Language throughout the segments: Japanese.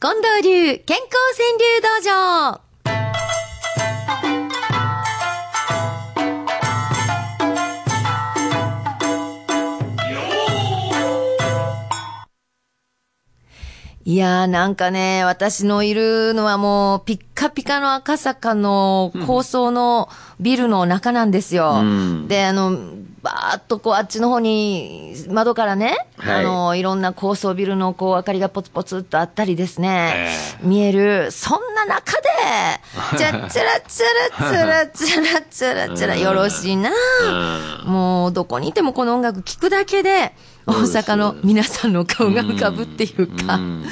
近藤流健康川柳道場いやーなんかね、私のいるのはもうピッカピカの赤坂の高層のビルの中なんですよ。うんで、あの、バーっとこうあっちの方に窓からね、はいあの、いろんな高層ビルのこう明かりがポツポツっとあったりですね、見える、そんな中で、チャッチャラチャラチャラチャラチャラチャラ、よろしいなもうどこにいてもこの音楽聴くだけで、大阪の皆さんの顔が浮かぶっていうか。うん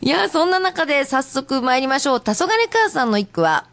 いや、そんな中で早速参りましょう。黄昏母さんの一句は、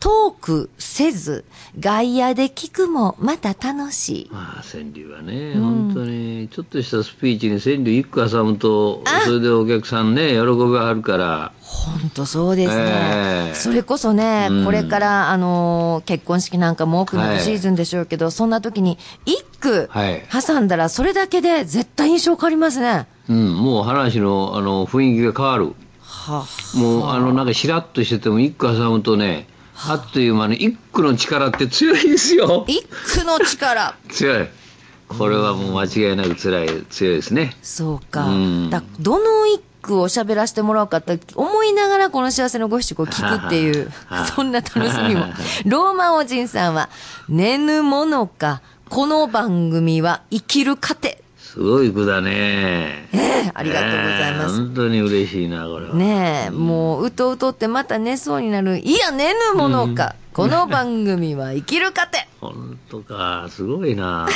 トークせず、外野で聞くもまた楽しい。まあ、川柳はね、本当に、ちょっとしたスピーチに川柳一句挟むと、それでお客さんね、喜びがあるから、ほんとそうですね。ええ。それこそね、うん。これから、あのー結婚式なんかも多くなはい。るシーズンでしょうけど、そんな時に一句はい。挟んだら、それだけで絶対印象変わりますね。うん、もう話のあの雰囲気が変わる。はもう、あの、なんかしらっとしてても一句挟むとね、あっという間に一句の力って強いですよ。一句の力。強い。これはもう間違いなく辛い、強いですね。そうか。うんだどの一句を喋らせてもらおうかって思いながらこの幸せのご七五を聞くっていう、そんな楽しみも。ローマおじんさんは、寝ぬものか、この番組は生きる糧。すごい句だね。ええありがとうございます本当に嬉しいな、これは。ねえ、もう、うとうとってまた寝そうになる。いや、寝ぬものか。この番組は生きる糧。本当か、すごいな。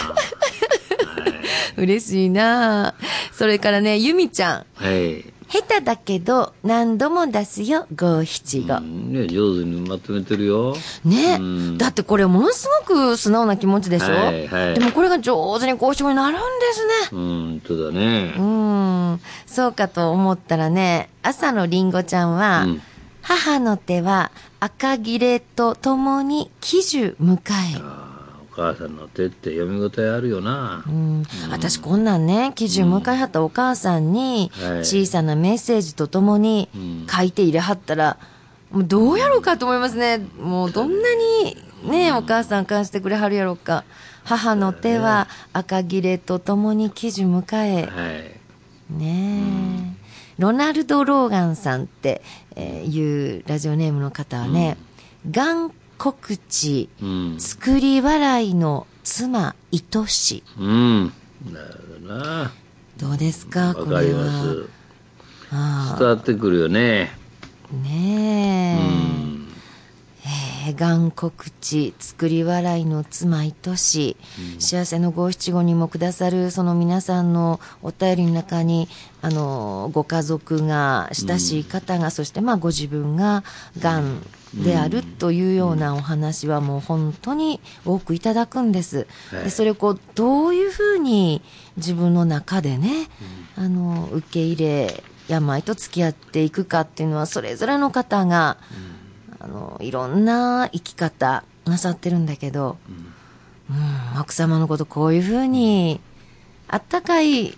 嬉しいなそれからね、ゆみちゃん。はい。下手だけど、何度も出すよ、五七五。うんね、上手にまとめてるよ。ね、うんだってこれものすごく素直な気持ちでしょ、はいはいでもこれが上手にこうしになるんですね。うん、本当だね。うん、そうかと思ったらね、朝のりんごちゃんは、うん母の手は赤切れとともに喜寿迎え。母さんの手って読み応えあるよなう。ん、私こんなんね、喜寿迎えはったお母さんに、はい小さなメッセージとともにうん書いて入れはったら、もうどうやろうかと思いますね。もうどんなにね、お母さん感じてくれはるやろうか。母の手は赤切れとともに喜寿迎え。はい。ねえ。ロナルド・ローガンさんって、えーいうラジオネームの方はね、がん告知、うん。作り笑いの妻、愛し。うん。なるほどな。どうですかこれは。ります。あ伝わってくるよね。あねうえ。ん。えー、がん告知、作り笑いの妻愛し、幸せの五七五にもくださるその皆さんのお便りの中に、あの、ご家族が、親しい方が、そしてまあご自分ががんであるというようなお話はもう本当に多くいただくんです。はいでそれをこう、どういうふうに自分の中でね、あの、受け入れ、病と付き合っていくかっていうのは、それぞれの方が、あの、いろんな生き方なさってるんだけど、うん、奥様のことこういうふうに、あったかい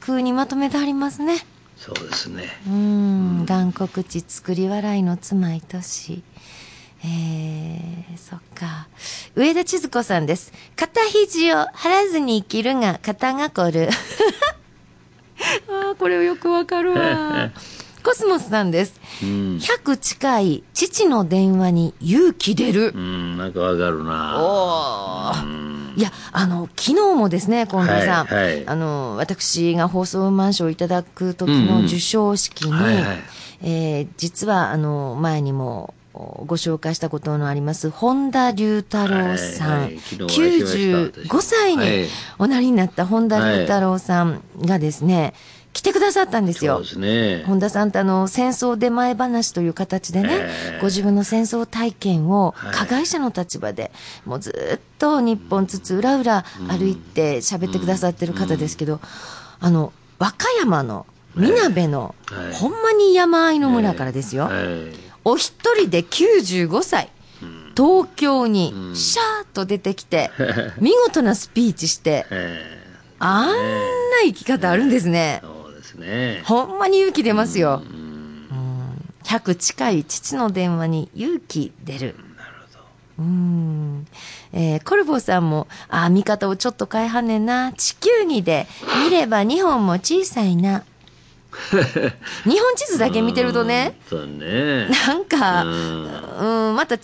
空にまとめてありますね。そうですね。うん、願告知作り笑いの妻愛し。えー、そっか。上田千鶴子さんです。肩肘を張らずに生きるが肩が凝る。ああ、これよくわかるわ。コスモスさんです。うん。100近い父の電話に勇気出るう。ん、なんかわかるな。おーうん。いや、あの、昨日もですね、近藤さん。はいはい。あの、私が放送マンションをいただく時の授賞式に、はいはい。えー実は、あの、前にも、おご紹介したことのあります、本田龍太郎さん、はいはい昨日お会いしました95歳はい。におなりになった本田龍太郎さんがですね、来てくださったんですよ。そうで。すね。本田さんってあの戦争出前話という形でね、えーご自分の戦争体験をはい。加害者の立場で、もうずっと日本つつ裏裏歩いて喋ってくださってる方ですけど、あの、和歌山の、みなべの、はい。ほんまに山あいの村からですよ。はい。お一人で95歳、東京にうん。シャーッと出てきて、見事なスピーチして、えあんな生き方あるんですねね。ほんまに勇気出ますよ。うんう100近い父の電話に勇気出る。なるほど。うん。えーコルボさんも、あー、見方をちょっと変えはんねんな。地球儀で見れば日本も小さいな。日本地図だけ見てるとね、そうね。なんか、うんうん、また違う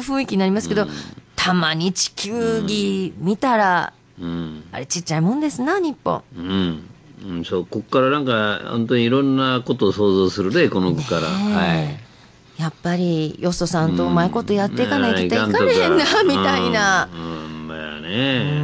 雰囲気になりますけど、たまに地球儀見たら、うん。あれちっちゃいもんですな、日本。うん。うん、そう、こっからなんか、本当にいろんなことを想像するね、この句から。ねえやっぱり、よそさんとうまいことやっていかないといかれへんな、みたいな。うん、うん、まあうね。ん。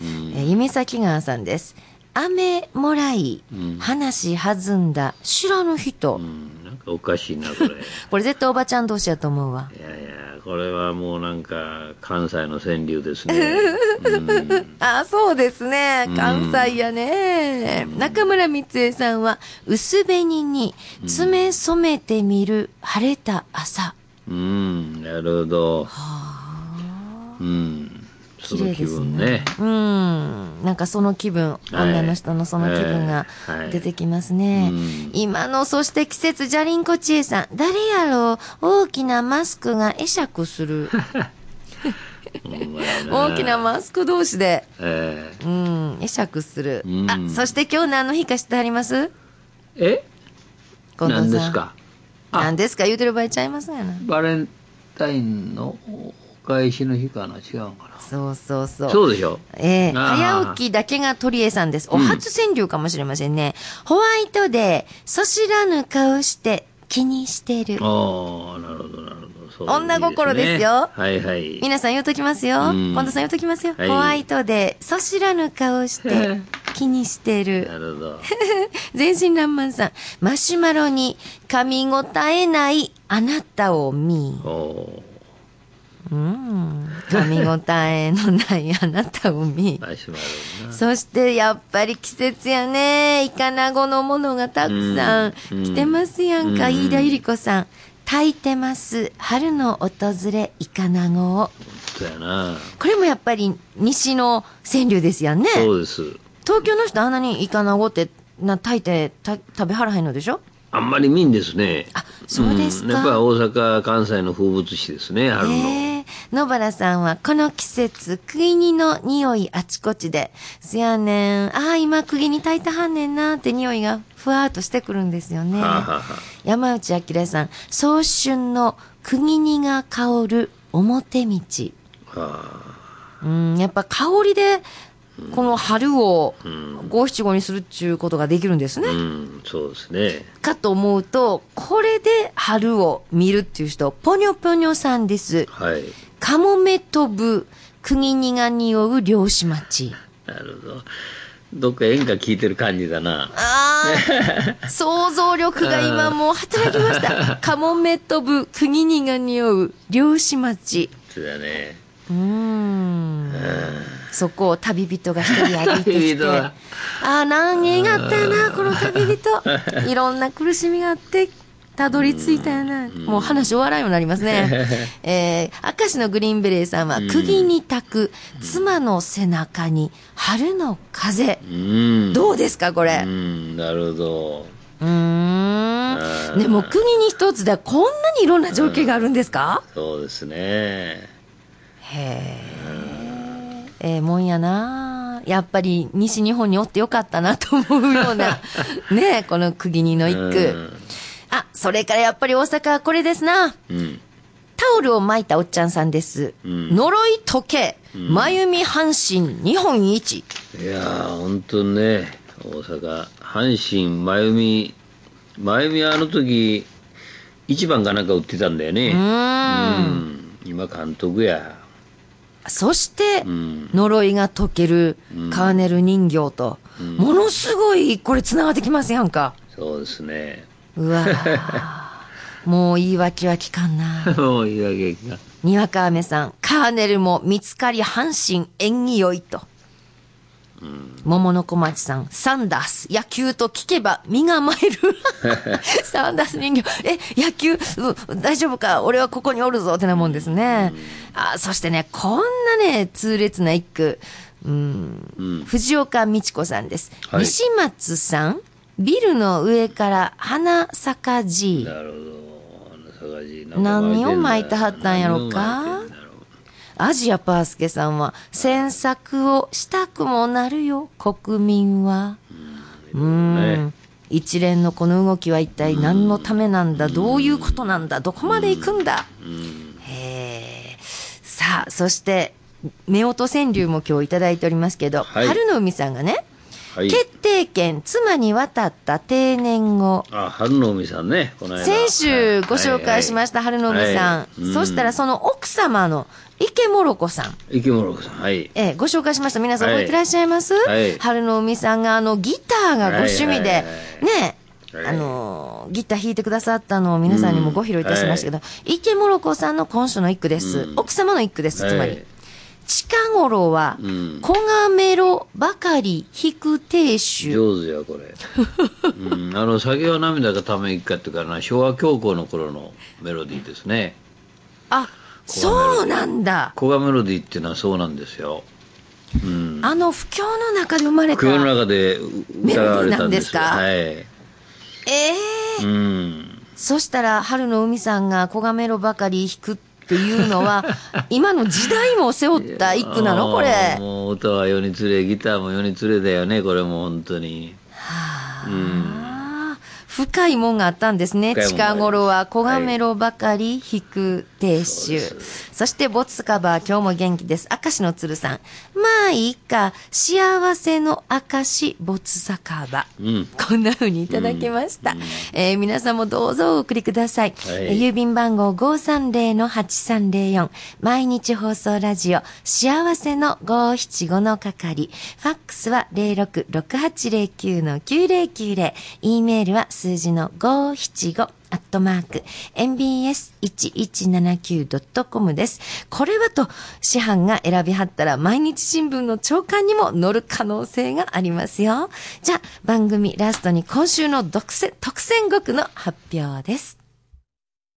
うんえー夢咲川さんです。雨もらい、うん話弾んだ、知らぬ人。うん、なんかおかしいな、これ。これ絶対おばちゃん同士やと思うわ。いやいや、これはもうなんか、関西の川柳ですね。う んあ、そうですね。関西やね。中村光恵さんは、薄紅に爪染めてみる晴れた朝。うん、なるほど。うん。その気綺麗ですね分ね。。うん。なんかその気分、はい女の人のその気分がはい出てきますね。うん今の、そして季節、じゃりんこちえさん。誰やろう？大きなマスクが会釈する。大きなマスク同士で。えうん、会釈する。うんあ、そして今日何の日か知ってあります？え？何ですか？あ何ですか？言うてる場合ちゃいますがな。バレンタインのお返しの日かな違うんかなそうそうそう。そうでしょ？ええあー早起きだけが鳥江さんです。お初川柳かもしれませんね。ホワイトデー、そしらぬ顔して気にしてる。ああなるほどなるほどそう女心ですよはいはい皆さん言うときますよ。うん近藤さん言うときますよ。はいホワイトデー、そしらぬ顔して 気にしてる。なるほど 全身爛漫さん。マシュマロに噛み応えないあなたを見。おうん。噛み応えのないあなたを見。そしてやっぱり季節やね。イカナゴのものがたくさんうん来てますやんか。うん飯田ゆり子さん。炊いてます。春の訪れ、イカナゴを。これもやっぱり西の川柳ですやんね。そうです東京の人あんなにイカナゴってな炊いてた食べはらへんのでしょ？あんまり見んですねあそうですかんやっぱり大阪関西の風物詩ですね春の、ええ野原さんはこの季節、釘煮の匂いあちこちで。せやねん。ああ、今釘煮炊いたはんねんなって匂いがふわーっとしてくるんですよね。はあ、山内明さん、早春の釘煮が香る表道。はうん、やっぱ香りで、この春をん五七五にするっていうことができるんですね。あうんそうですねかと思うと、これで春を見るっていう人、ぽにょぽにょさんです。はいカモメ飛ぶ、釘にが匂う漁師町。なるほどどっか演歌聞いてる感じだなああ、想像力が今もう働きました。カモメ飛ぶ、釘にが匂う漁師町。そうだねうーん。そこを旅人が一人歩いて旅きて、ああ、何円があったよな、この旅人。いろんな苦しみがあって、たどり着いたよな。もう話終わらんようになりますね。えー、明石のグリーンベレーさんは、釘に炊く、妻の背中に春の風。うんどうですか、こうれ。んなるほどう。んでも、国に一つでこんなにいろんな情景があるんですか？そうですねへえ。ええもんやな。やっぱり西日本におってよかったなと思うような、ねこの釘にの一句。あ、それからやっぱり大阪はこれですな。うん。タオルを巻いたおっちゃんさんです。うん。呪い解け、真由美阪神日本一。いやー本当にね大阪。阪神真由美真由美はあの時一番かなんか売ってたんだよね。うん。今監督やそして、うん呪いが解けるカーネル人形と、ものすごいこれ繋がってきますやんか。そうですねうわー もう言い訳は聞かんな。もう言い訳がにわか雨さん、カーネルも見つかり阪神縁起良いと。桃の小町さん、サンダース、野球と聞けば身構える。サンダース人形、え、野球、うん大丈夫か？俺はここにおるぞってなもんですね。あ、そしてね、こんなね、痛烈な一句。うん、うん藤岡美智子さんです。はい西松さん、ビルの上から花咲かじ。なるほど。花咲かじ。何を巻いてはったんやろか？アジアパースケさんは、詮索をしたくもなるよ、国民は。うーん。ね一連のこの動きは一体何のためなんだ、どういうことなんだ、どこまで行くんだ。うん。へえ。さあ、そして、夫婦川柳も今日いただいておりますけど、はい春の海さんがね、はい。決定権、妻に渡った定年後、あ、春の海さんね、この間。先週ご紹介しました春の海さん、そしたらその奥様の池もろこさん、生き物さん、はい。ええ、ご紹介しました。皆さん覚えてらっしゃいます、はい春の海さんがあのギターがご趣味で、はいはいはいね、はいあの、ギター弾いてくださったのを皆さんにもご披露いたしましたけど、池もろこさんの今週の一句です。うん奥様の一句です、つまり。はい近頃はうん、小がメロばかり弾く亭主。上手や、これ。うん、あの、酒は涙がため息かっていうかな、昭和教皇の頃のメロディーですね。あ、そうなんだ。古賀メロディーっていうのはそうなんですよ。うん。あの不況の中で生まれた。空の中で歌われたんですよ。メロディーなんはい。ええうん。そしたら、春の海さんが小がメロばかり弾くっていうのは、今の時代も背負った一句なの？これ。もう歌は世につれ、ギターも世につれだよね、これも本当に。あー深いもんがあったんですね。近頃は小がメロばかり弾く亭主。そして、ボツカバー、今日も元気です。明石の鶴さん。まあいいか、幸せの証、ボツ酒場。うん。こんな風にいただきました。えー皆さんもどうぞお送りください。はいえー郵便番号530-8304。毎日放送ラジオ、幸せの575の係。ファックスは066809-9090。e メールは数字の575。アットマーク、mbs1179.com です。これはと、市販が選びはったら、毎日新聞の朝刊にも載る可能性がありますよ。じゃあ、番組ラストに今週の独占特選語句の発表です。